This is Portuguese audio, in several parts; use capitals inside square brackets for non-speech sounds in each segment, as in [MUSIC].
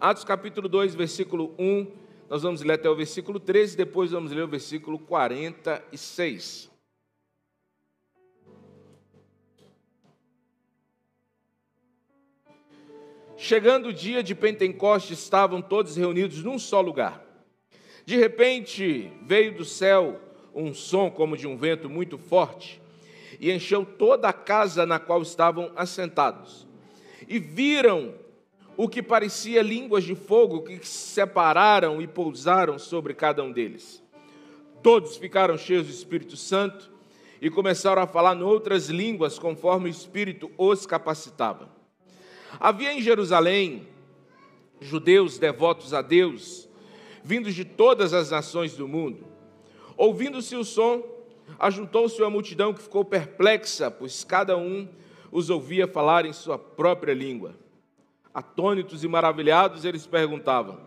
Atos capítulo 2, versículo 1, nós vamos ler até o versículo 13, depois vamos ler o versículo 46. Chegando o dia de Pentecostes, estavam todos reunidos num só lugar. De repente, veio do céu um som como de um vento muito forte e encheu toda a casa na qual estavam assentados. E viram o que parecia línguas de fogo que se separaram e pousaram sobre cada um deles. Todos ficaram cheios do Espírito Santo e começaram a falar noutras línguas conforme o Espírito os capacitava. Havia em Jerusalém judeus devotos a Deus, vindos de todas as nações do mundo. Ouvindo-se o som, ajuntou-se uma multidão que ficou perplexa, pois cada um os ouvia falar em sua própria língua. Atônitos e maravilhados, eles perguntavam: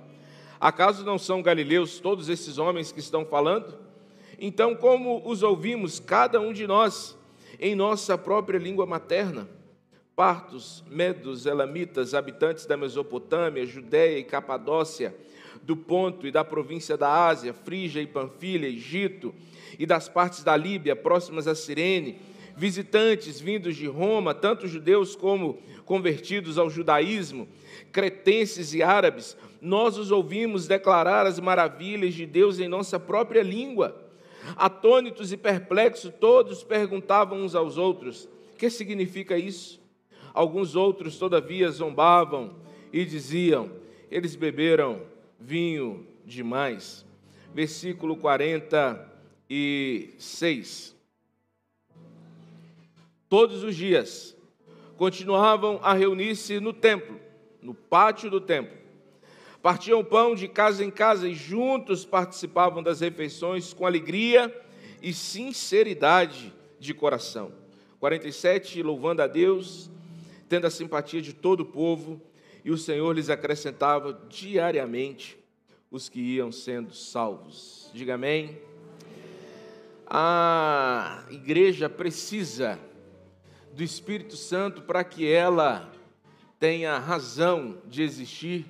Acaso não são galileus todos esses homens que estão falando? Então, como os ouvimos, cada um de nós, em nossa própria língua materna? Partos, medos, elamitas, habitantes da Mesopotâmia, Judéia e Capadócia, do Ponto e da província da Ásia, Frígia e Panfilha, Egito, e das partes da Líbia próximas a Cirene, visitantes vindos de Roma, tanto judeus como convertidos ao judaísmo, cretenses e árabes, nós os ouvimos declarar as maravilhas de Deus em nossa própria língua. Atônitos e perplexos, todos perguntavam uns aos outros: que significa isso? Alguns outros, todavia, zombavam e diziam: eles beberam vinho demais. Versículo 46. Todos os dias continuavam a reunir-se no templo, no pátio do templo. Partiam pão de casa em casa e juntos participavam das refeições com alegria e sinceridade de coração. 47, louvando a Deus, tendo a simpatia de todo o povo e o Senhor lhes acrescentava diariamente os que iam sendo salvos. Diga amém. A igreja precisa do Espírito Santo para que ela tenha razão de existir,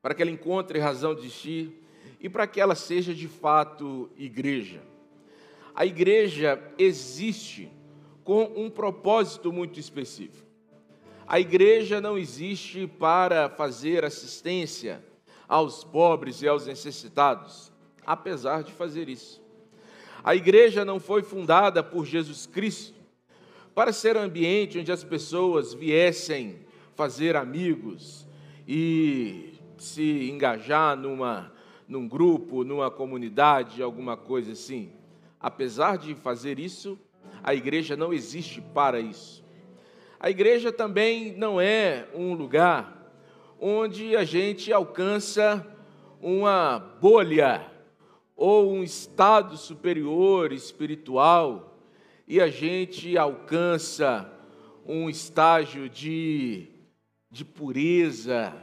para que ela encontre razão de existir e para que ela seja de fato igreja. A igreja existe com um propósito muito específico. A igreja não existe para fazer assistência aos pobres e aos necessitados, apesar de fazer isso. A igreja não foi fundada por Jesus Cristo para ser ambiente onde as pessoas viessem fazer amigos e se engajar numa, num grupo, numa comunidade, alguma coisa assim. Apesar de fazer isso, a igreja não existe para isso. A igreja também não é um lugar onde a gente alcança uma bolha ou um estado superior espiritual e a gente alcança um estágio de, de pureza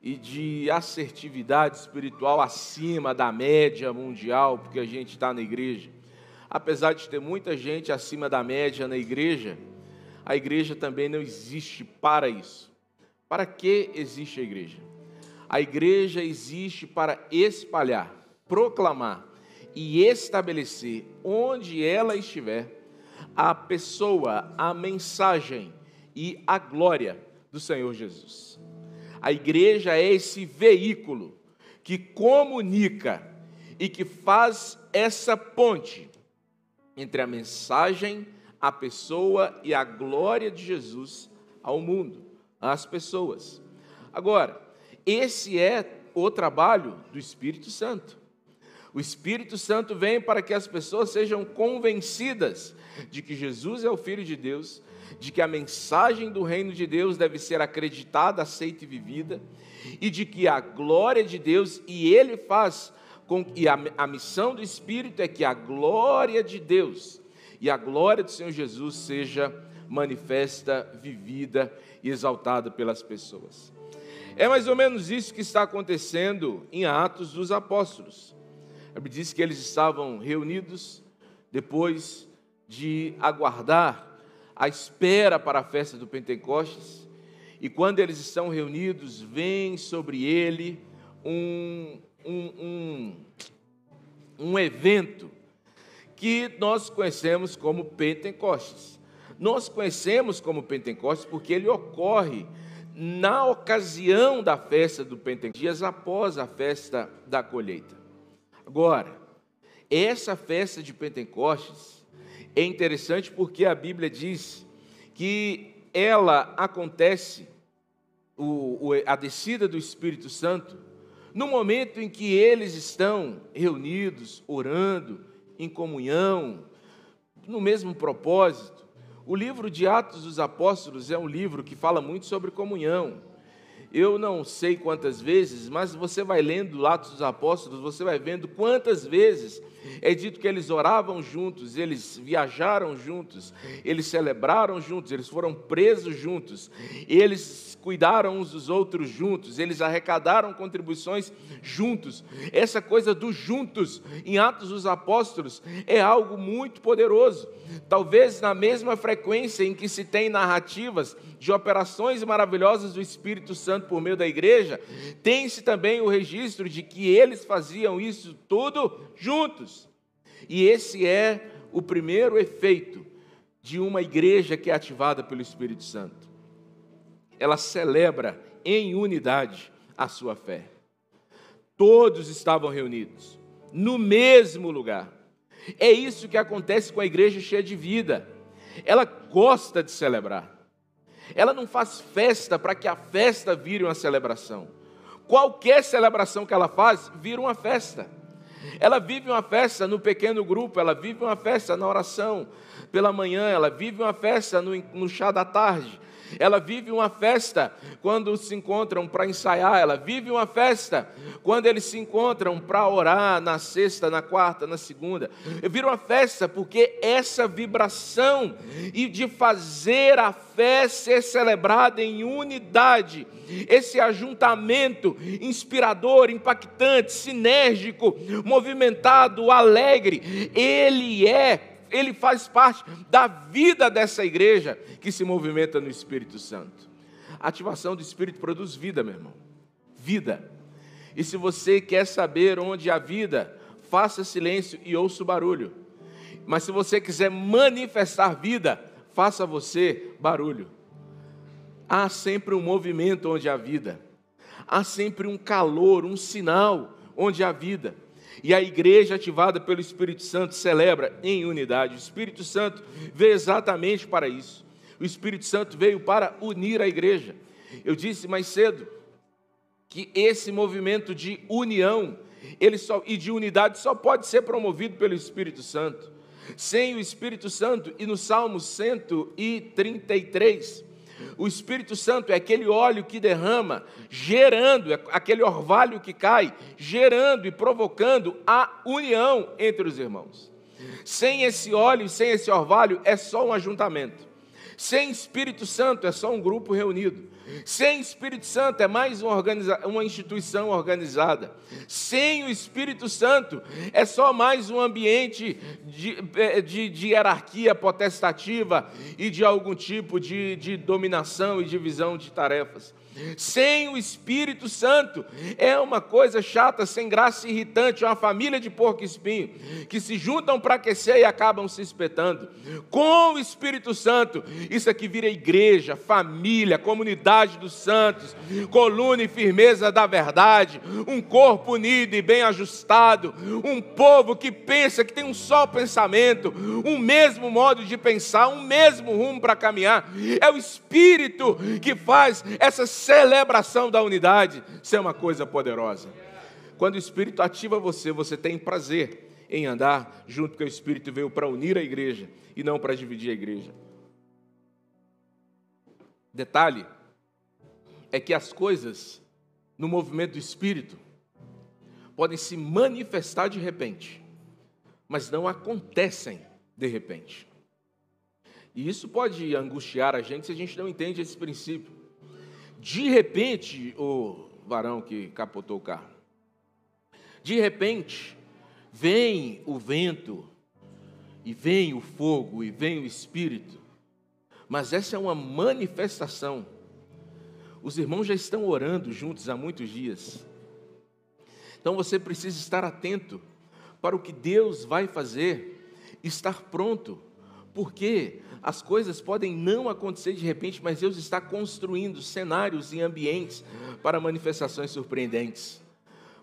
e de assertividade espiritual acima da média mundial, porque a gente está na igreja. Apesar de ter muita gente acima da média na igreja, a igreja também não existe para isso. Para que existe a igreja? A igreja existe para espalhar, proclamar e estabelecer onde ela estiver a pessoa, a mensagem e a glória do Senhor Jesus. A igreja é esse veículo que comunica e que faz essa ponte entre a mensagem a pessoa e a glória de Jesus ao mundo, às pessoas. Agora, esse é o trabalho do Espírito Santo. O Espírito Santo vem para que as pessoas sejam convencidas de que Jesus é o Filho de Deus, de que a mensagem do reino de Deus deve ser acreditada, aceita e vivida, e de que a glória de Deus, e Ele faz com que a, a missão do Espírito é que a glória de Deus e a glória do Senhor Jesus seja manifesta, vivida e exaltada pelas pessoas. É mais ou menos isso que está acontecendo em Atos dos Apóstolos. A Bíblia diz que eles estavam reunidos depois de aguardar a espera para a festa do Pentecostes, E quando eles estão reunidos, vem sobre ele um, um, um, um evento que nós conhecemos como Pentecostes. Nós conhecemos como Pentecostes porque ele ocorre na ocasião da festa do Pentecostes, dias após a festa da colheita. Agora, essa festa de Pentecostes é interessante porque a Bíblia diz que ela acontece, o, a descida do Espírito Santo, no momento em que eles estão reunidos, orando, em comunhão, no mesmo propósito. O livro de Atos dos Apóstolos é um livro que fala muito sobre comunhão. Eu não sei quantas vezes, mas você vai lendo Atos dos Apóstolos, você vai vendo quantas vezes é dito que eles oravam juntos, eles viajaram juntos, eles celebraram juntos, eles foram presos juntos, eles cuidaram uns dos outros juntos, eles arrecadaram contribuições juntos. Essa coisa dos juntos em Atos dos Apóstolos é algo muito poderoso. Talvez na mesma frequência em que se tem narrativas de operações maravilhosas do Espírito Santo por meio da igreja, tem-se também o registro de que eles faziam isso tudo juntos. E esse é o primeiro efeito de uma igreja que é ativada pelo Espírito Santo. Ela celebra em unidade a sua fé. Todos estavam reunidos no mesmo lugar. É isso que acontece com a igreja cheia de vida. Ela gosta de celebrar. Ela não faz festa para que a festa vire uma celebração. Qualquer celebração que ela faz, vira uma festa. Ela vive uma festa no pequeno grupo, ela vive uma festa na oração pela manhã, ela vive uma festa no, no chá da tarde, ela vive uma festa quando se encontram para ensaiar, ela vive uma festa quando eles se encontram para orar na sexta, na quarta, na segunda. Vira uma festa porque essa vibração e de fazer a fé ser celebrada em unidade, esse ajuntamento inspirador, impactante, sinérgico, movimentado, alegre, ele é ele faz parte da vida dessa igreja que se movimenta no Espírito Santo. A ativação do Espírito produz vida, meu irmão. Vida. E se você quer saber onde há vida, faça silêncio e ouça o barulho. Mas se você quiser manifestar vida, faça você barulho. Há sempre um movimento onde há vida. Há sempre um calor, um sinal onde há vida. E a igreja ativada pelo Espírito Santo celebra em unidade. O Espírito Santo veio exatamente para isso. O Espírito Santo veio para unir a igreja. Eu disse mais cedo que esse movimento de união ele só, e de unidade só pode ser promovido pelo Espírito Santo. Sem o Espírito Santo, e no Salmo 133, o Espírito Santo é aquele óleo que derrama, gerando, é aquele orvalho que cai, gerando e provocando a união entre os irmãos. Sem esse óleo, sem esse orvalho, é só um ajuntamento. Sem Espírito Santo, é só um grupo reunido. Sem Espírito Santo é mais uma, uma, instituição organizada. Sem o Espírito Santo é só mais um ambiente de, é, de, de hierarquia potestativa e de algum tipo de, de dominação e divisão de tarefas. Sem o Espírito Santo é uma coisa chata, sem graça, irritante, é uma família de porco espinho que se juntam para aquecer e acabam se espetando. Com o Espírito Santo, isso aqui vira igreja, família, comunidade dos santos, coluna e firmeza da verdade, um corpo unido e bem ajustado, um povo que pensa que tem um só pensamento, um mesmo modo de pensar, um mesmo rumo para caminhar. É o Espírito que faz essas celebração da unidade ser uma coisa poderosa. Quando o Espírito ativa você, você tem prazer em andar junto, porque o Espírito veio para unir a igreja e não para dividir a igreja. Detalhe é que as coisas no movimento do Espírito podem se manifestar de repente, mas não acontecem de repente. E isso pode angustiar a gente se a gente não entende esse princípio. De repente, o varão que capotou o carro, de repente, vem o vento, e vem o fogo, e vem o espírito, mas essa é uma manifestação Os irmãos já estão orando juntos há muitos dias. Então você precisa estar atento para o que Deus vai fazer, estar pronto, porque as coisas podem não acontecer de repente, mas Deus está construindo cenários e ambientes para manifestações surpreendentes.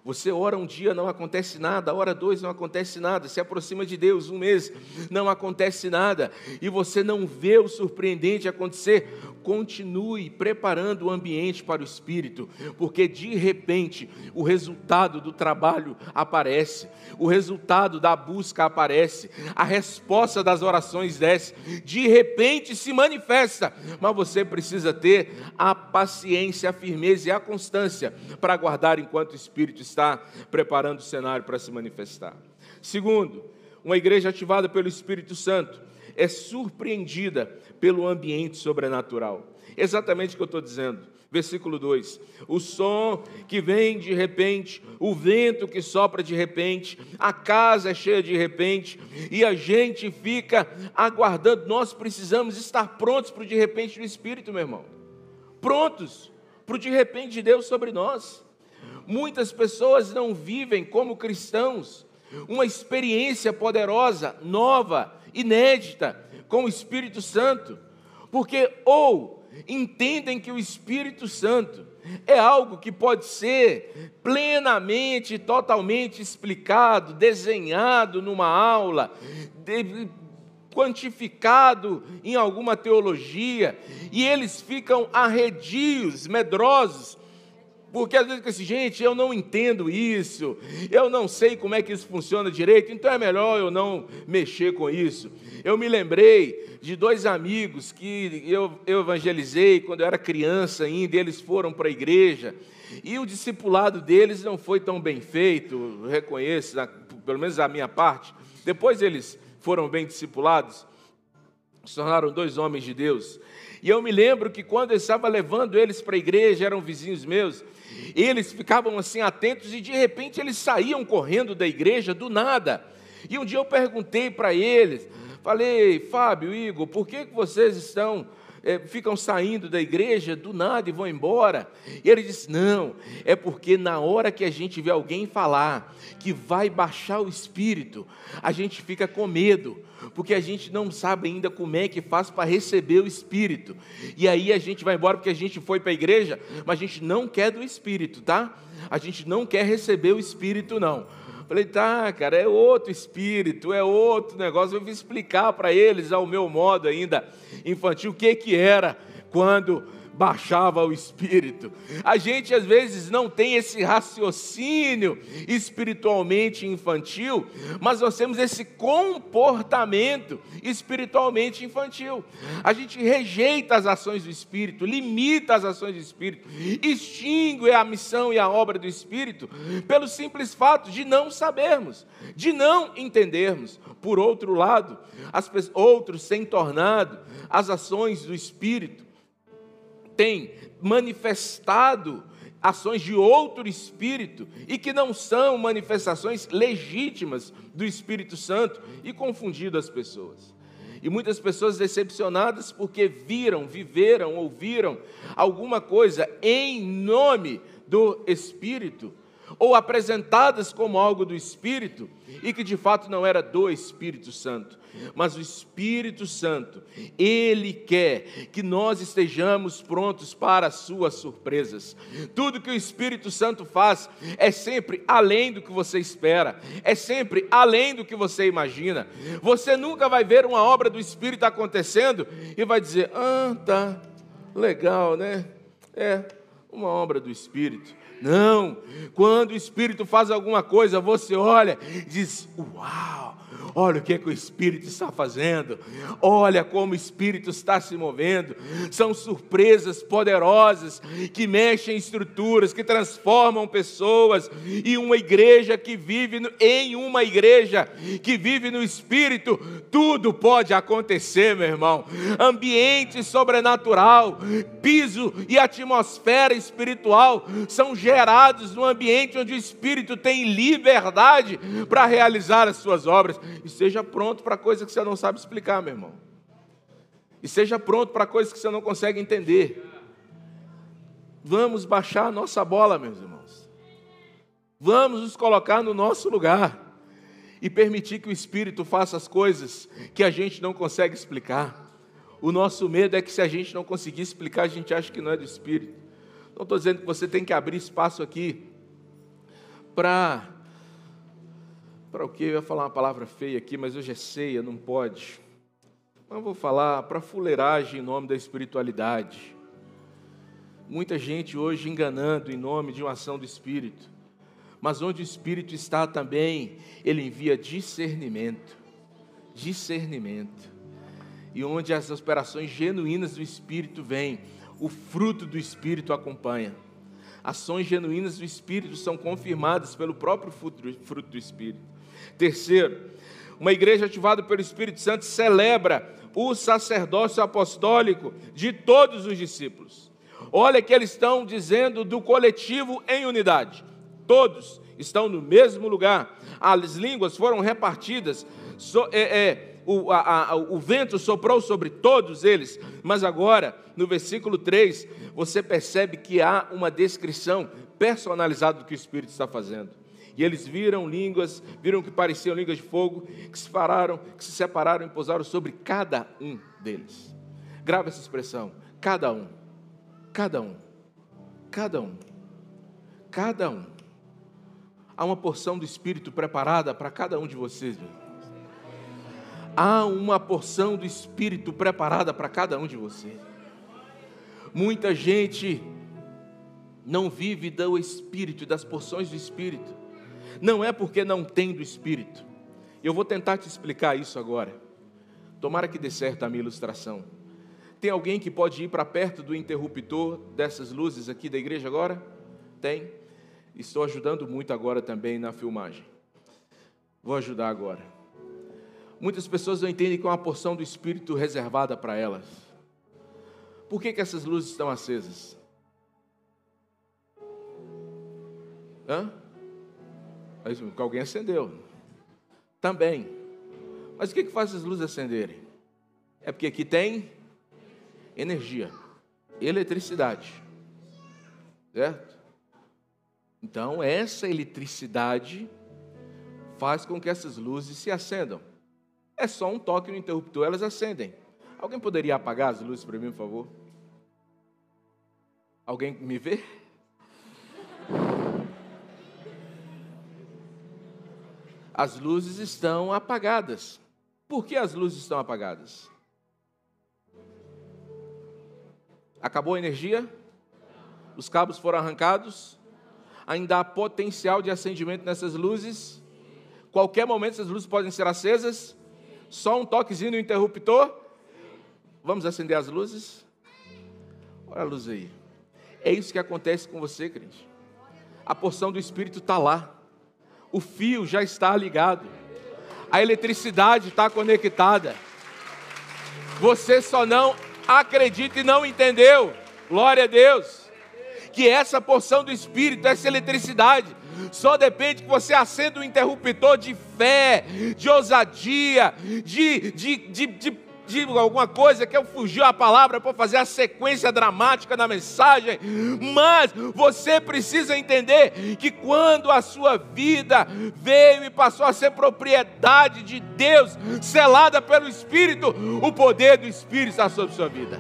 Você ora um dia, não acontece nada, ora dois, não acontece nada, se aproxima de Deus um mês, não acontece nada, e você não vê o surpreendente acontecer, continue preparando o ambiente para o Espírito, porque de repente o resultado do trabalho aparece, o resultado da busca aparece, a resposta das orações desce, de repente se manifesta, mas você precisa ter a paciência, a firmeza e a constância para aguardar enquanto o Espírito está preparando o cenário para se manifestar. Segundo, uma igreja ativada pelo Espírito Santo é surpreendida pelo ambiente sobrenatural. Exatamente o que eu estou dizendo. Versículo 2: O som que vem de repente, o vento que sopra de repente, a casa é cheia de repente, e a gente fica aguardando. Nós precisamos estar prontos para o de repente do Espírito, meu irmão. Prontos para o de repente de Deus sobre nós. Muitas pessoas não vivem como cristãos. Uma experiência poderosa, nova, inédita com o Espírito Santo, porque ou entendem que o Espírito Santo é algo que pode ser plenamente, totalmente explicado, desenhado numa aula, quantificado em alguma teologia, e eles ficam arredios, medrosos, porque às vezes fica assim, gente, eu não entendo isso, eu não sei como é que isso funciona direito, então é melhor eu não mexer com isso. Eu me lembrei de dois amigos que eu, eu evangelizei quando eu era criança ainda, eles foram para a igreja, e o discipulado deles não foi tão bem feito, reconheço, pelo menos a minha parte. Depois eles foram bem discipulados, se tornaram dois homens de Deus. E eu me lembro que quando eu estava levando eles para a igreja, eram vizinhos meus, eles ficavam assim atentos e de repente eles saíam correndo da igreja do nada. E um dia eu perguntei para eles, falei, Fábio, Igor, por que vocês estão é, ficam saindo da igreja do nada e vão embora. E ele disse: Não, é porque na hora que a gente vê alguém falar que vai baixar o espírito, a gente fica com medo, porque a gente não sabe ainda como é que faz para receber o Espírito. E aí a gente vai embora porque a gente foi para a igreja, mas a gente não quer do Espírito, tá? A gente não quer receber o Espírito, não. Falei, tá, cara, é outro espírito, é outro negócio. Eu vou explicar para eles, ao meu modo ainda infantil, o que, que era quando baixava o espírito. A gente às vezes não tem esse raciocínio espiritualmente infantil, mas nós temos esse comportamento espiritualmente infantil. A gente rejeita as ações do espírito, limita as ações do espírito, extingue a missão e a obra do espírito pelo simples fato de não sabermos, de não entendermos. Por outro lado, as outros têm tornado as ações do espírito tem manifestado ações de outro espírito e que não são manifestações legítimas do Espírito Santo e confundido as pessoas. E muitas pessoas decepcionadas porque viram, viveram, ouviram alguma coisa em nome do Espírito, ou apresentadas como algo do Espírito, e que de fato não era do Espírito Santo mas o Espírito Santo, ele quer que nós estejamos prontos para as suas surpresas. Tudo que o Espírito Santo faz é sempre além do que você espera, é sempre além do que você imagina. Você nunca vai ver uma obra do Espírito acontecendo e vai dizer: "Ah, tá legal, né? É uma obra do Espírito". Não, quando o Espírito faz alguma coisa, você olha e diz: Uau, Olha o que, é que o Espírito está fazendo. Olha como o Espírito está se movendo. São surpresas poderosas que mexem em estruturas, que transformam pessoas. E uma igreja que vive no, em uma igreja que vive no Espírito, tudo pode acontecer, meu irmão. Ambiente sobrenatural, piso e atmosfera espiritual são gerados no ambiente onde o Espírito tem liberdade para realizar as suas obras. E seja pronto para coisa que você não sabe explicar, meu irmão. E seja pronto para coisas que você não consegue entender. Vamos baixar a nossa bola, meus irmãos. Vamos nos colocar no nosso lugar e permitir que o Espírito faça as coisas que a gente não consegue explicar. O nosso medo é que se a gente não conseguir explicar, a gente acha que não é do Espírito. Não estou dizendo que você tem que abrir espaço aqui para. Para o quê? Eu ia falar uma palavra feia aqui, mas hoje é ceia, não pode. Mas eu vou falar para fuleiragem em nome da espiritualidade. Muita gente hoje enganando em nome de uma ação do Espírito. Mas onde o Espírito está também, ele envia discernimento. Discernimento. E onde as operações genuínas do Espírito vêm, o fruto do Espírito acompanha. Ações genuínas do Espírito são confirmadas pelo próprio fruto do Espírito. Terceiro, uma igreja ativada pelo Espírito Santo celebra o sacerdócio apostólico de todos os discípulos. Olha que eles estão dizendo do coletivo em unidade todos estão no mesmo lugar. As línguas foram repartidas, so, é, é, o, a, a, o vento soprou sobre todos eles. Mas agora, no versículo 3, você percebe que há uma descrição personalizada do que o Espírito está fazendo. E eles viram línguas, viram que pareciam línguas de fogo, que se pararam, que se separaram e pousaram sobre cada um deles. Grava essa expressão: cada um, cada um, cada um, cada um há uma porção do Espírito preparada para cada um de vocês. Meu. Há uma porção do Espírito preparada para cada um de vocês. Muita gente não vive do Espírito, das porções do Espírito. Não é porque não tem do Espírito. Eu vou tentar te explicar isso agora. Tomara que dê certo a minha ilustração. Tem alguém que pode ir para perto do interruptor dessas luzes aqui da igreja agora? Tem? Estou ajudando muito agora também na filmagem. Vou ajudar agora. Muitas pessoas não entendem que é uma porção do Espírito reservada para elas. Por que, que essas luzes estão acesas? Hã? Porque alguém acendeu. Também. Mas o que, que faz as luzes acenderem? É porque aqui tem energia, eletricidade. Certo? Então, essa eletricidade faz com que essas luzes se acendam. É só um toque no interruptor, elas acendem. Alguém poderia apagar as luzes para mim, por favor? Alguém me vê? As luzes estão apagadas. Por que as luzes estão apagadas? Acabou a energia? Os cabos foram arrancados? ainda há potencial de acendimento nessas luzes. Qualquer momento essas luzes podem ser acesas. Só um toquezinho no interruptor. Vamos acender as luzes? Olha a luz aí. É isso que acontece com você, crente. A porção do Espírito está lá. O fio já está ligado. A eletricidade está conectada. Você só não acredita e não entendeu. Glória a Deus que essa porção do Espírito, essa eletricidade, só depende que você acenda um interruptor de fé, de ousadia, de, de, de, de de alguma coisa, que eu fugiu a palavra para fazer a sequência dramática da mensagem, mas você precisa entender que quando a sua vida veio e passou a ser propriedade de Deus, selada pelo Espírito, o poder do Espírito está sobre sua vida.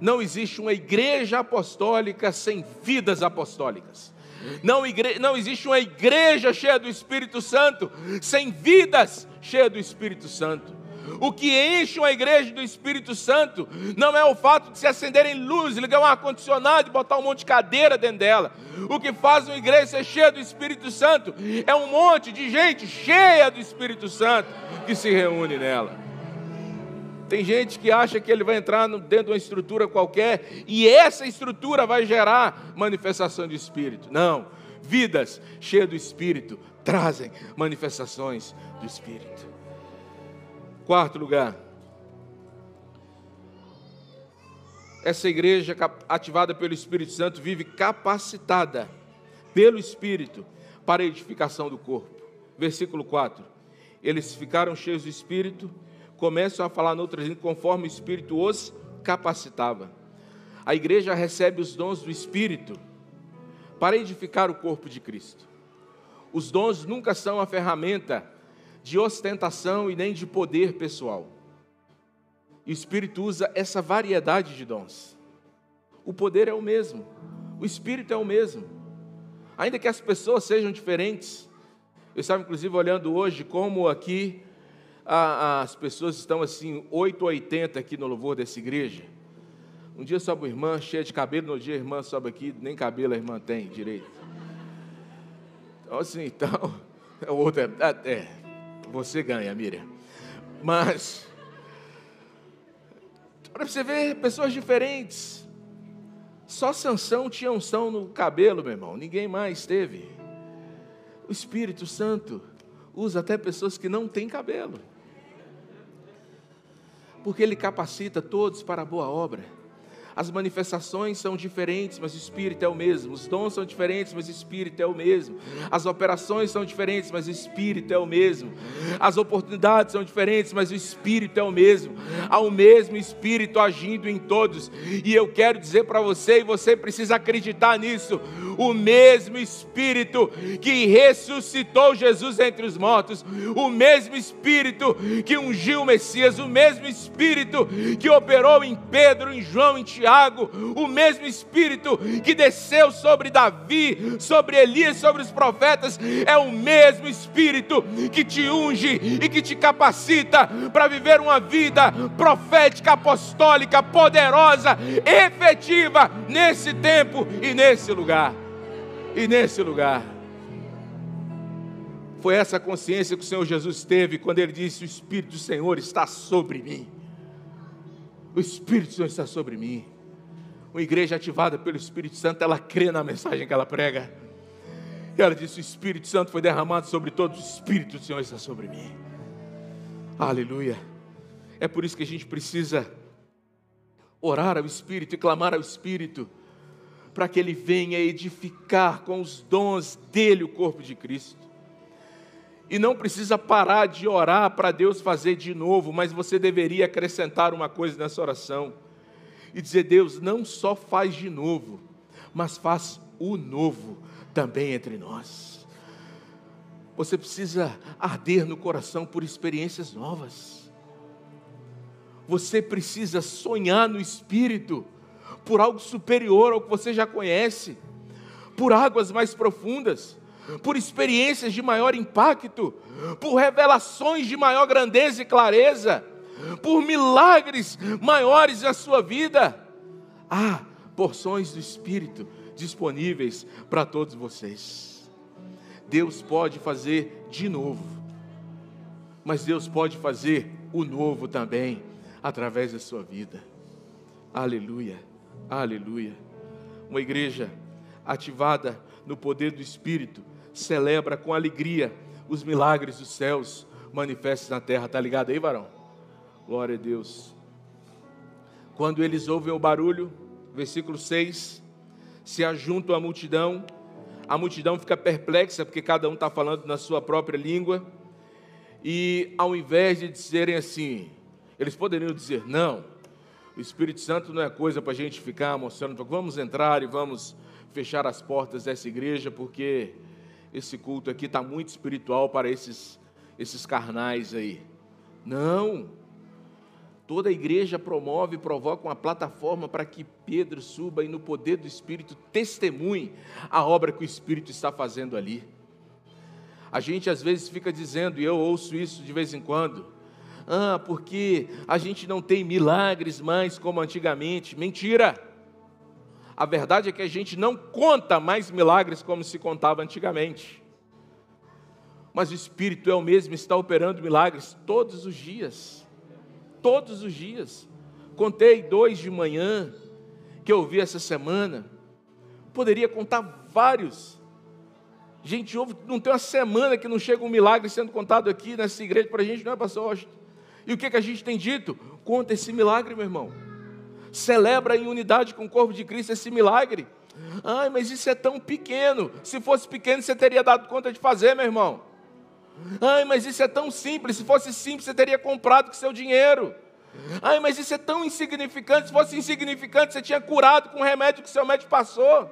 Não existe uma igreja apostólica sem vidas apostólicas. Não, igre... não existe uma igreja cheia do Espírito Santo sem vidas cheias do Espírito Santo. O que enche uma igreja do Espírito Santo não é o fato de se acenderem luzes, ligar um ar-condicionado e botar um monte de cadeira dentro dela. O que faz uma igreja ser cheia do Espírito Santo é um monte de gente cheia do Espírito Santo que se reúne nela. Tem gente que acha que ele vai entrar dentro de uma estrutura qualquer e essa estrutura vai gerar manifestação de espírito. Não. Vidas cheias do espírito trazem manifestações do espírito. Quarto lugar. Essa igreja ativada pelo Espírito Santo vive capacitada pelo Espírito para a edificação do corpo. Versículo 4. Eles ficaram cheios do Espírito começam a falar noutras línguas conforme o Espírito os capacitava. A igreja recebe os dons do Espírito para edificar o corpo de Cristo. Os dons nunca são a ferramenta de ostentação e nem de poder pessoal. E o Espírito usa essa variedade de dons. O poder é o mesmo, o Espírito é o mesmo. Ainda que as pessoas sejam diferentes. Eu estava inclusive olhando hoje como aqui as pessoas estão assim, 8 ou 80 aqui no louvor dessa igreja. Um dia sobe uma irmã cheia de cabelo, no dia a irmã sobe aqui, nem cabelo a irmã tem direito. Então, assim, então, [LAUGHS] é outra, é, é, você ganha, Miriam. Mas, para você ver pessoas diferentes. Só Sansão tinha unção no cabelo, meu irmão, ninguém mais teve. O Espírito Santo usa até pessoas que não têm cabelo porque Ele capacita todos para a boa obra. As manifestações são diferentes, mas o Espírito é o mesmo. Os dons são diferentes, mas o Espírito é o mesmo. As operações são diferentes, mas o Espírito é o mesmo. As oportunidades são diferentes, mas o Espírito é o mesmo. Há o mesmo Espírito agindo em todos. E eu quero dizer para você, e você precisa acreditar nisso: o mesmo Espírito que ressuscitou Jesus entre os mortos, o mesmo Espírito que ungiu o Messias, o mesmo Espírito que operou em Pedro, em João, em Tiago o mesmo Espírito que desceu sobre Davi, sobre Elias, sobre os profetas, é o mesmo Espírito que te unge e que te capacita para viver uma vida profética, apostólica, poderosa, efetiva nesse tempo e nesse lugar. E nesse lugar. Foi essa consciência que o Senhor Jesus teve quando ele disse: O Espírito do Senhor está sobre mim. O Espírito do Senhor está sobre mim. Uma igreja ativada pelo Espírito Santo, ela crê na mensagem que ela prega. E ela disse: O Espírito Santo foi derramado sobre todos, o Espírito do Senhor está sobre mim. Aleluia. É por isso que a gente precisa orar ao Espírito e clamar ao Espírito, para que ele venha edificar com os dons dele o corpo de Cristo. E não precisa parar de orar para Deus fazer de novo, mas você deveria acrescentar uma coisa nessa oração e dizer: Deus, não só faz de novo, mas faz o novo também entre nós. Você precisa arder no coração por experiências novas. Você precisa sonhar no espírito por algo superior ao que você já conhece, por águas mais profundas, por experiências de maior impacto, por revelações de maior grandeza e clareza por milagres maiores na sua vida. Há porções do Espírito disponíveis para todos vocês. Deus pode fazer de novo, mas Deus pode fazer o novo também através da sua vida. Aleluia, aleluia. Uma igreja ativada no poder do Espírito celebra com alegria os milagres dos céus manifestos na terra. Tá ligado aí, varão? Glória a Deus. Quando eles ouvem o barulho, versículo 6, se ajuntam à multidão, a multidão fica perplexa, porque cada um está falando na sua própria língua, e ao invés de dizerem assim, eles poderiam dizer: não, o Espírito Santo não é coisa para a gente ficar mostrando, vamos entrar e vamos fechar as portas dessa igreja, porque esse culto aqui está muito espiritual para esses, esses carnais aí. Não, Toda a igreja promove e provoca uma plataforma para que Pedro suba e, no poder do Espírito, testemunhe a obra que o Espírito está fazendo ali. A gente às vezes fica dizendo, e eu ouço isso de vez em quando, ah, porque a gente não tem milagres mais como antigamente. Mentira! A verdade é que a gente não conta mais milagres como se contava antigamente. Mas o Espírito é o mesmo, está operando milagres todos os dias todos os dias. Contei dois de manhã que eu vi essa semana. Poderia contar vários. Gente, não tem uma semana que não chega um milagre sendo contado aqui nessa igreja para a gente, não é, pastor? E o que, que a gente tem dito? Conta esse milagre, meu irmão. Celebra em unidade com o corpo de Cristo esse milagre. Ai, mas isso é tão pequeno. Se fosse pequeno, você teria dado conta de fazer, meu irmão. Ai, mas isso é tão simples. Se fosse simples, você teria comprado com seu dinheiro. Ai, mas isso é tão insignificante. Se fosse insignificante, você tinha curado com o remédio que seu médico passou.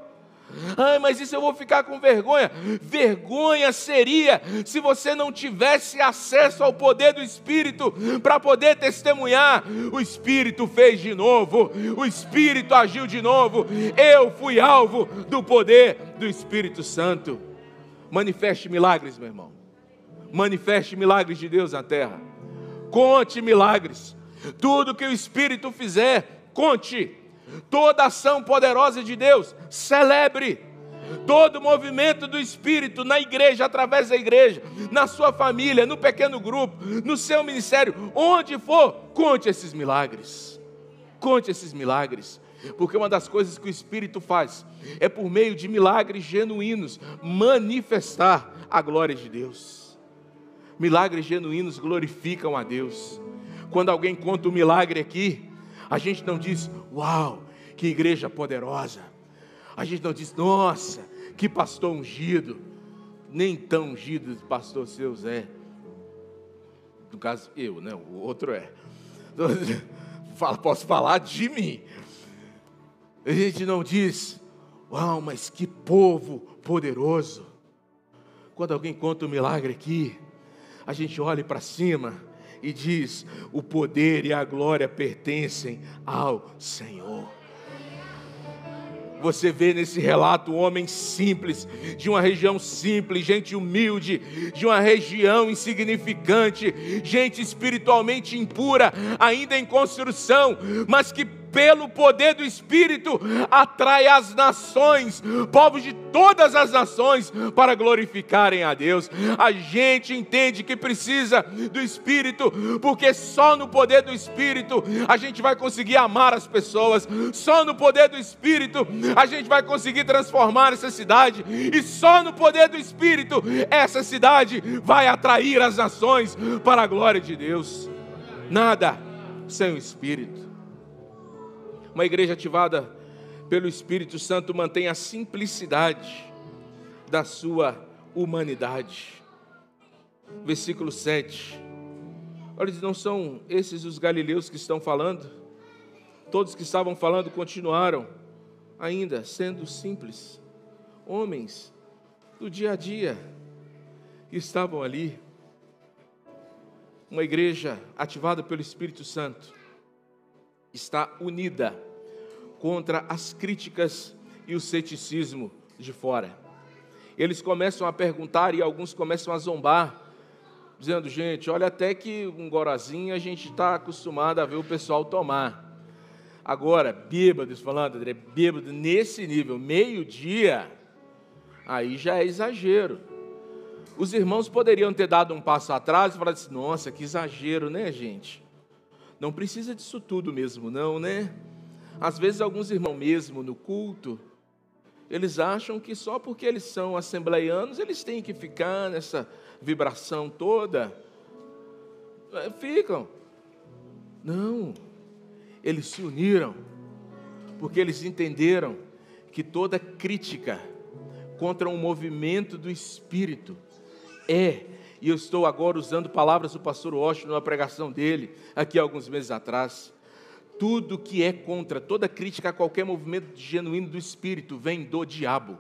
Ai, mas isso eu vou ficar com vergonha. Vergonha seria se você não tivesse acesso ao poder do Espírito para poder testemunhar. O Espírito fez de novo, o Espírito agiu de novo. Eu fui alvo do poder do Espírito Santo. Manifeste milagres, meu irmão. Manifeste milagres de Deus na terra. Conte milagres. Tudo que o Espírito fizer, conte toda ação poderosa de Deus, celebre. Todo movimento do Espírito na igreja, através da igreja, na sua família, no pequeno grupo, no seu ministério, onde for, conte esses milagres. Conte esses milagres. Porque uma das coisas que o Espírito faz é, por meio de milagres genuínos, manifestar a glória de Deus. Milagres genuínos glorificam a Deus. Quando alguém conta um milagre aqui, a gente não diz, uau, que igreja poderosa. A gente não diz, nossa, que pastor ungido. Nem tão ungido pastor seu Zé. No caso, eu, né? O outro é. [LAUGHS] Posso falar de mim. A gente não diz, uau, mas que povo poderoso. Quando alguém conta um milagre aqui, a gente olha para cima e diz: o poder e a glória pertencem ao Senhor. Você vê nesse relato um homem simples, de uma região simples, gente humilde, de uma região insignificante, gente espiritualmente impura, ainda em construção, mas que pelo poder do Espírito, atrai as nações, povos de todas as nações, para glorificarem a Deus. A gente entende que precisa do Espírito, porque só no poder do Espírito a gente vai conseguir amar as pessoas, só no poder do Espírito a gente vai conseguir transformar essa cidade, e só no poder do Espírito essa cidade vai atrair as nações para a glória de Deus. Nada sem o Espírito. Uma igreja ativada pelo Espírito Santo mantém a simplicidade da sua humanidade. Versículo 7. Olha, não são esses os galileus que estão falando? Todos que estavam falando continuaram, ainda sendo simples, homens do dia a dia, que estavam ali. Uma igreja ativada pelo Espírito Santo está unida contra as críticas e o ceticismo de fora. Eles começam a perguntar e alguns começam a zombar, dizendo: gente, olha, até que um gorazinho a gente está acostumado a ver o pessoal tomar. Agora, bêbados, falando, André, bêbado nesse nível, meio-dia, aí já é exagero. Os irmãos poderiam ter dado um passo atrás e falado assim: nossa, que exagero, né, gente? Não precisa disso tudo mesmo, não, né? Às vezes, alguns irmãos, mesmo no culto, eles acham que só porque eles são assembleianos, eles têm que ficar nessa vibração toda. É, ficam. Não. Eles se uniram, porque eles entenderam que toda crítica contra um movimento do Espírito é e eu estou agora usando palavras do pastor Washington na pregação dele, aqui alguns meses atrás. Tudo que é contra, toda crítica a qualquer movimento genuíno do Espírito vem do diabo.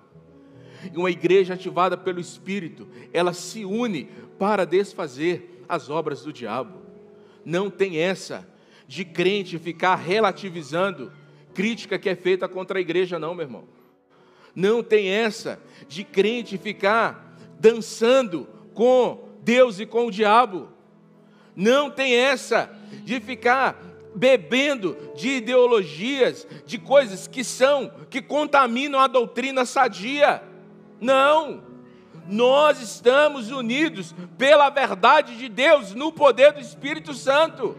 E uma igreja ativada pelo Espírito, ela se une para desfazer as obras do diabo. Não tem essa de crente ficar relativizando crítica que é feita contra a igreja, não, meu irmão. Não tem essa de crente ficar dançando com Deus e com o diabo. Não tem essa de ficar bebendo de ideologias, de coisas que são, que contaminam a doutrina sadia. Não. Nós estamos unidos pela verdade de Deus, no poder do Espírito Santo.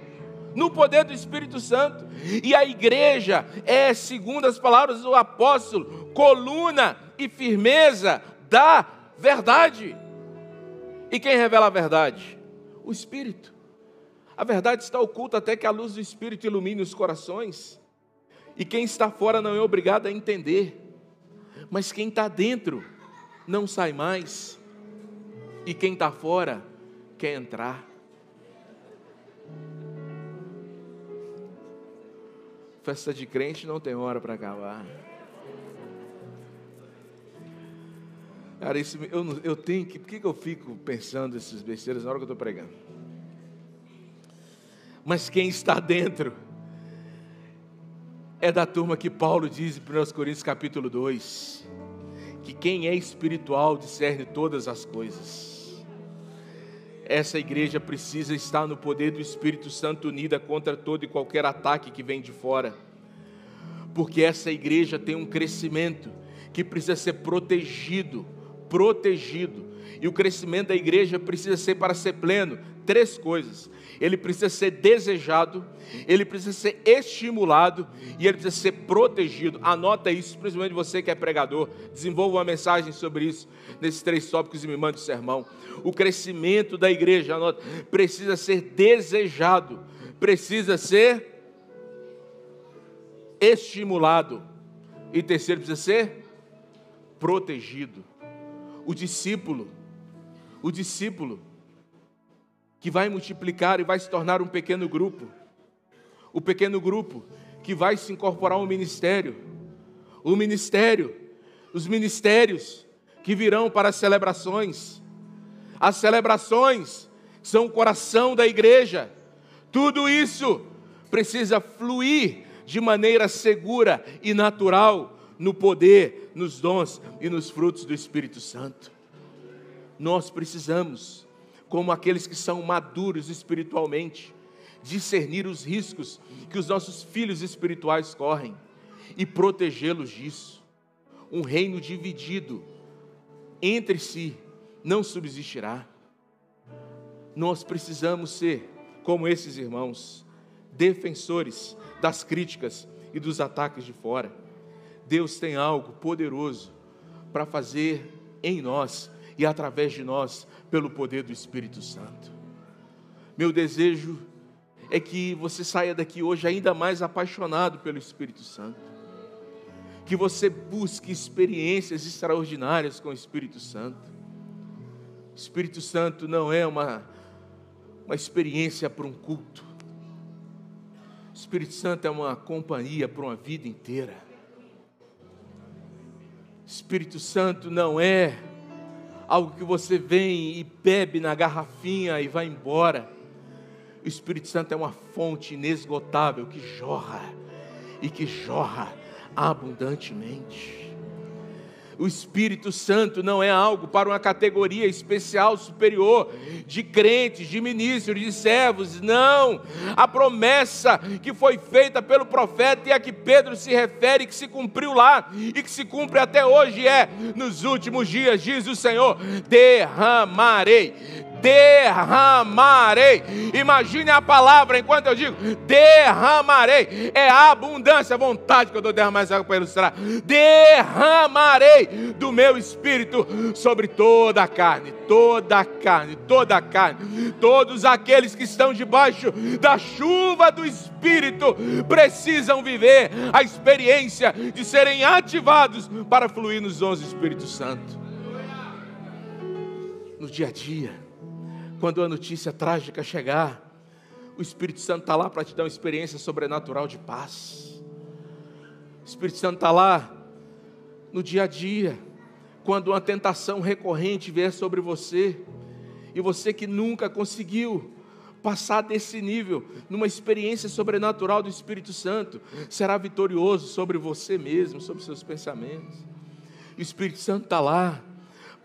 No poder do Espírito Santo. E a igreja é, segundo as palavras do apóstolo, coluna e firmeza da verdade. E quem revela a verdade? O Espírito. A verdade está oculta até que a luz do Espírito ilumine os corações. E quem está fora não é obrigado a entender. Mas quem está dentro não sai mais. E quem está fora quer entrar. Festa de crente não tem hora para acabar. Cara, isso, eu, eu tenho que. Por que, que eu fico pensando essas besteiras na hora que eu estou pregando? Mas quem está dentro é da turma que Paulo diz em 1 Coríntios capítulo 2: que quem é espiritual discerne todas as coisas. Essa igreja precisa estar no poder do Espírito Santo unida contra todo e qualquer ataque que vem de fora. Porque essa igreja tem um crescimento que precisa ser protegido protegido. E o crescimento da igreja precisa ser para ser pleno, três coisas. Ele precisa ser desejado, ele precisa ser estimulado e ele precisa ser protegido. Anota isso, principalmente você que é pregador. Desenvolva uma mensagem sobre isso nesses três tópicos e me mande o sermão. O crescimento da igreja, anota, precisa ser desejado, precisa ser estimulado. E terceiro, precisa ser protegido o discípulo, o discípulo que vai multiplicar e vai se tornar um pequeno grupo, o pequeno grupo que vai se incorporar ao ministério, o ministério, os ministérios que virão para as celebrações, as celebrações são o coração da igreja, tudo isso precisa fluir de maneira segura e natural no poder, nos dons e nos frutos do Espírito Santo. Nós precisamos, como aqueles que são maduros espiritualmente, discernir os riscos que os nossos filhos espirituais correm e protegê-los disso. Um reino dividido entre si não subsistirá. Nós precisamos ser, como esses irmãos, defensores das críticas e dos ataques de fora Deus tem algo poderoso para fazer em nós e através de nós, pelo poder do Espírito Santo. Meu desejo é que você saia daqui hoje ainda mais apaixonado pelo Espírito Santo. Que você busque experiências extraordinárias com o Espírito Santo. O Espírito Santo não é uma, uma experiência para um culto. O Espírito Santo é uma companhia para uma vida inteira. Espírito Santo não é algo que você vem e bebe na garrafinha e vai embora. O Espírito Santo é uma fonte inesgotável que jorra e que jorra abundantemente. O Espírito Santo não é algo para uma categoria especial, superior, de crentes, de ministros, de servos, não. A promessa que foi feita pelo profeta e a que Pedro se refere, que se cumpriu lá e que se cumpre até hoje é: nos últimos dias, diz o Senhor, derramarei derramarei. Imagine a palavra enquanto eu digo derramarei. É a abundância, a vontade que eu dou de derramar essa água para ilustrar. Derramarei do meu espírito sobre toda a carne, toda a carne, toda a carne. Todos aqueles que estão debaixo da chuva do espírito precisam viver a experiência de serem ativados para fluir nos dons do Espírito Santo. No dia a dia quando a notícia trágica chegar, o Espírito Santo está lá para te dar uma experiência sobrenatural de paz. O Espírito Santo está lá no dia a dia, quando uma tentação recorrente vier sobre você, e você que nunca conseguiu passar desse nível, numa experiência sobrenatural do Espírito Santo, será vitorioso sobre você mesmo, sobre seus pensamentos. O Espírito Santo está lá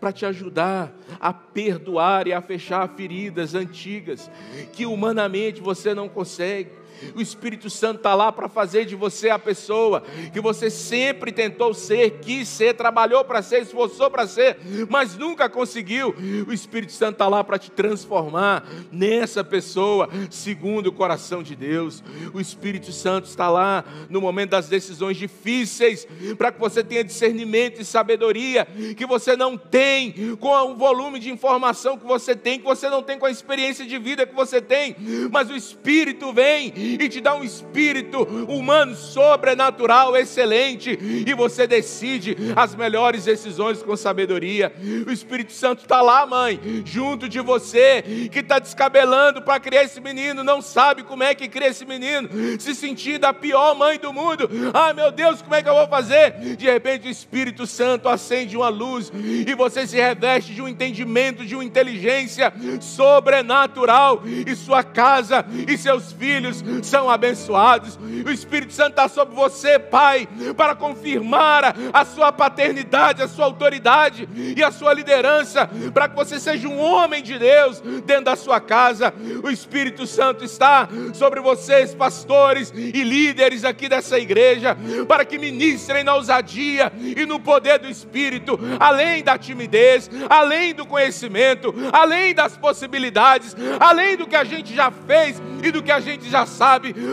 para te ajudar a perdoar e a fechar feridas antigas que humanamente você não consegue. O Espírito Santo está lá para fazer de você a pessoa que você sempre tentou ser, quis ser, trabalhou para ser, esforçou para ser, mas nunca conseguiu. O Espírito Santo está lá para te transformar nessa pessoa, segundo o coração de Deus. O Espírito Santo está lá no momento das decisões difíceis, para que você tenha discernimento e sabedoria que você não tem com o volume de informação que você tem, que você não tem com a experiência de vida que você tem, mas o Espírito vem e te dá um espírito humano sobrenatural excelente e você decide as melhores decisões com sabedoria. O Espírito Santo está lá, mãe, junto de você, que está descabelando para criar esse menino, não sabe como é que cria esse menino, se sentindo a pior mãe do mundo. Ah, meu Deus, como é que eu vou fazer? De repente o Espírito Santo acende uma luz e você se reveste de um entendimento, de uma inteligência sobrenatural, e sua casa e seus filhos são abençoados. O Espírito Santo está sobre você, Pai, para confirmar a sua paternidade, a sua autoridade e a sua liderança, para que você seja um homem de Deus dentro da sua casa. O Espírito Santo está sobre vocês, pastores e líderes aqui dessa igreja, para que ministrem na ousadia e no poder do Espírito, além da timidez, além do conhecimento, além das possibilidades, além do que a gente já fez e do que a gente já sabe,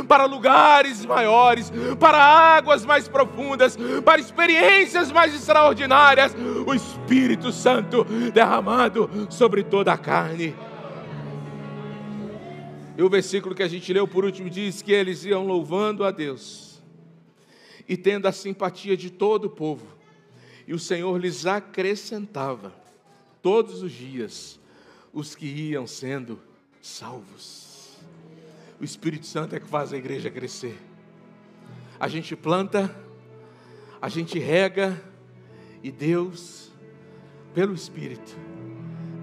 para lugares maiores, para águas mais profundas, para experiências mais extraordinárias. O Espírito Santo derramado sobre toda a carne. E o versículo que a gente leu por último diz que eles iam louvando a Deus e tendo a simpatia de todo o povo. E o Senhor lhes acrescentava todos os dias os que iam sendo salvos. O Espírito Santo é que faz a igreja crescer. A gente planta, a gente rega e Deus, pelo Espírito,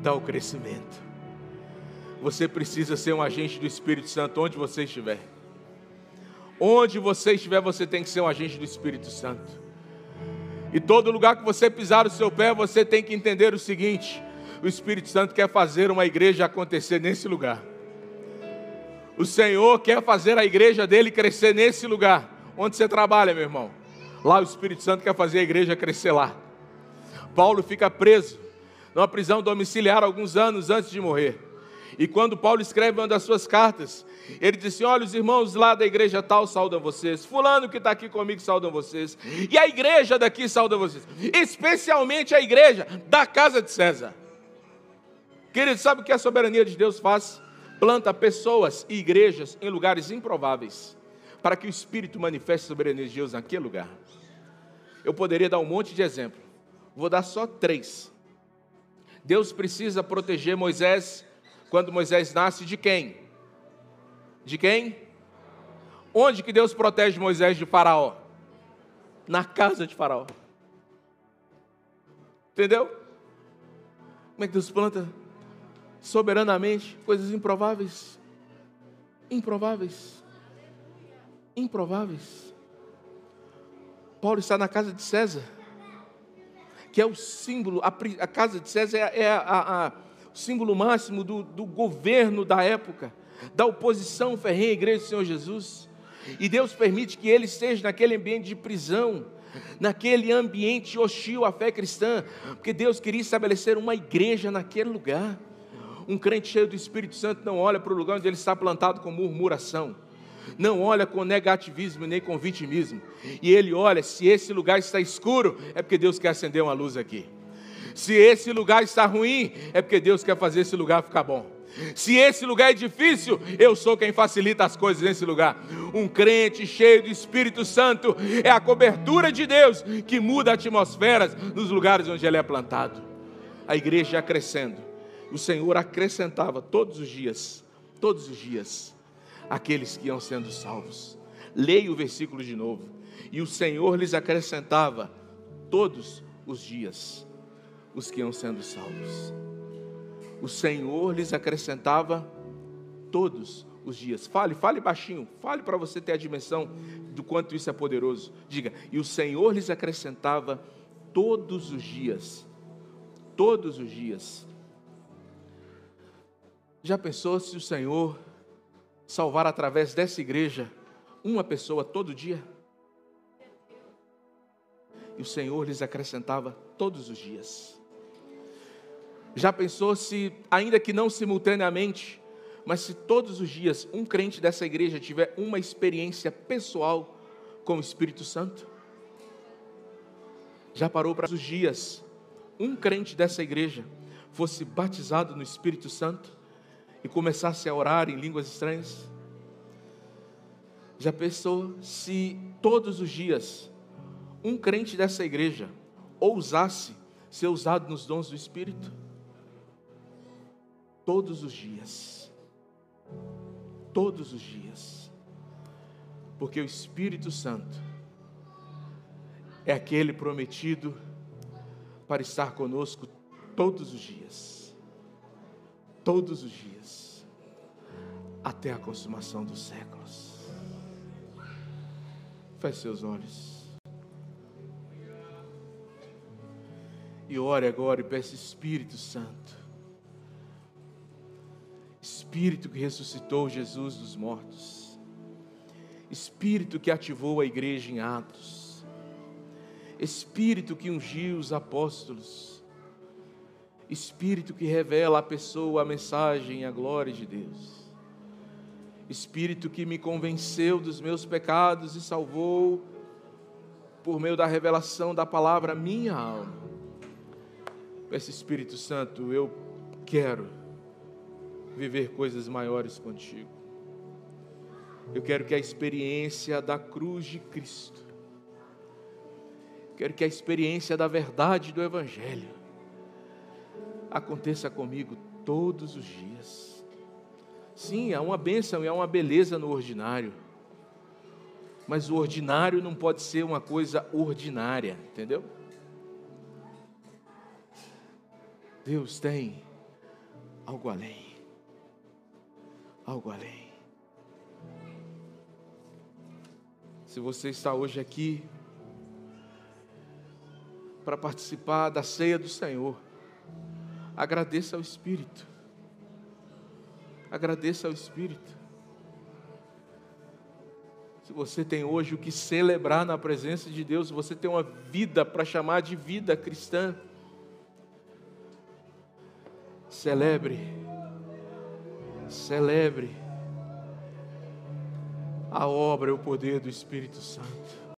dá o crescimento. Você precisa ser um agente do Espírito Santo onde você estiver. Onde você estiver, você tem que ser um agente do Espírito Santo. E todo lugar que você pisar o seu pé, você tem que entender o seguinte: o Espírito Santo quer fazer uma igreja acontecer nesse lugar. O Senhor quer fazer a igreja dele crescer nesse lugar. Onde você trabalha, meu irmão? Lá o Espírito Santo quer fazer a igreja crescer lá. Paulo fica preso numa prisão domiciliar alguns anos antes de morrer. E quando Paulo escreve uma das suas cartas, ele disse: assim, Olha, os irmãos lá da igreja tal saudam vocês, Fulano que está aqui comigo saudam vocês, e a igreja daqui saudam vocês, especialmente a igreja da casa de César. Querido, sabe o que a soberania de Deus faz? Planta pessoas e igrejas em lugares improváveis, para que o Espírito manifeste soberania de Deus naquele lugar. Eu poderia dar um monte de exemplo, vou dar só três. Deus precisa proteger Moisés quando Moisés nasce de quem? De quem? Onde que Deus protege Moisés de Faraó? Na casa de Faraó. Entendeu? Como é que Deus planta soberanamente coisas improváveis. Improváveis. Improváveis. Paulo está na casa de César, que é o símbolo, a, a casa de César é, é a, a, o símbolo máximo do, do governo da época, da oposição ferrenha à igreja do Senhor Jesus. E Deus permite que ele esteja naquele ambiente de prisão, naquele ambiente hostil à fé cristã, porque Deus queria estabelecer uma igreja naquele lugar. Um crente cheio do Espírito Santo não olha para o lugar onde ele está plantado com murmuração, não olha com negativismo nem com vitimismo, e ele olha: se esse lugar está escuro, é porque Deus quer acender uma luz aqui. Se esse lugar está ruim, é porque Deus quer fazer esse lugar ficar bom. Se esse lugar é difícil, eu sou quem facilita as coisas nesse lugar. Um crente cheio do Espírito Santo é a cobertura de Deus que muda atmosferas nos lugares onde ele é plantado. A igreja crescendo, o Senhor acrescentava todos os dias, todos os dias, aqueles que iam sendo salvos. Leia o versículo de novo. E o Senhor lhes acrescentava todos os dias os que iam sendo salvos. O Senhor lhes acrescentava todos os dias. Fale, fale baixinho, fale para você ter a dimensão do quanto isso é poderoso. Diga, e o Senhor lhes acrescentava todos os dias, todos os dias, já pensou se o Senhor salvar através dessa igreja uma pessoa todo dia? E o Senhor lhes acrescentava todos os dias. Já pensou se, ainda que não simultaneamente, mas se todos os dias um crente dessa igreja tiver uma experiência pessoal com o Espírito Santo? Já parou para os dias um crente dessa igreja fosse batizado no Espírito Santo? E começasse a orar em línguas estranhas? Já pensou se todos os dias um crente dessa igreja ousasse ser usado nos dons do Espírito? Todos os dias. Todos os dias. Porque o Espírito Santo é aquele prometido para estar conosco todos os dias. Todos os dias. Até a consumação dos séculos. Feche seus olhos. E ore agora e peça Espírito Santo. Espírito que ressuscitou Jesus dos mortos. Espírito que ativou a igreja em Atos. Espírito que ungiu os apóstolos. Espírito que revela a pessoa a mensagem e a glória de Deus. Espírito que me convenceu dos meus pecados e salvou por meio da revelação da palavra minha alma. Peço Espírito Santo, eu quero viver coisas maiores contigo. Eu quero que a experiência da cruz de Cristo, quero que a experiência da verdade do Evangelho aconteça comigo todos os dias. Sim, há uma bênção e há uma beleza no ordinário, mas o ordinário não pode ser uma coisa ordinária, entendeu? Deus tem algo além. Algo além. Se você está hoje aqui para participar da ceia do Senhor, agradeça ao Espírito. Agradeça ao Espírito. Se você tem hoje o que celebrar na presença de Deus, você tem uma vida para chamar de vida cristã. Celebre, celebre a obra e o poder do Espírito Santo.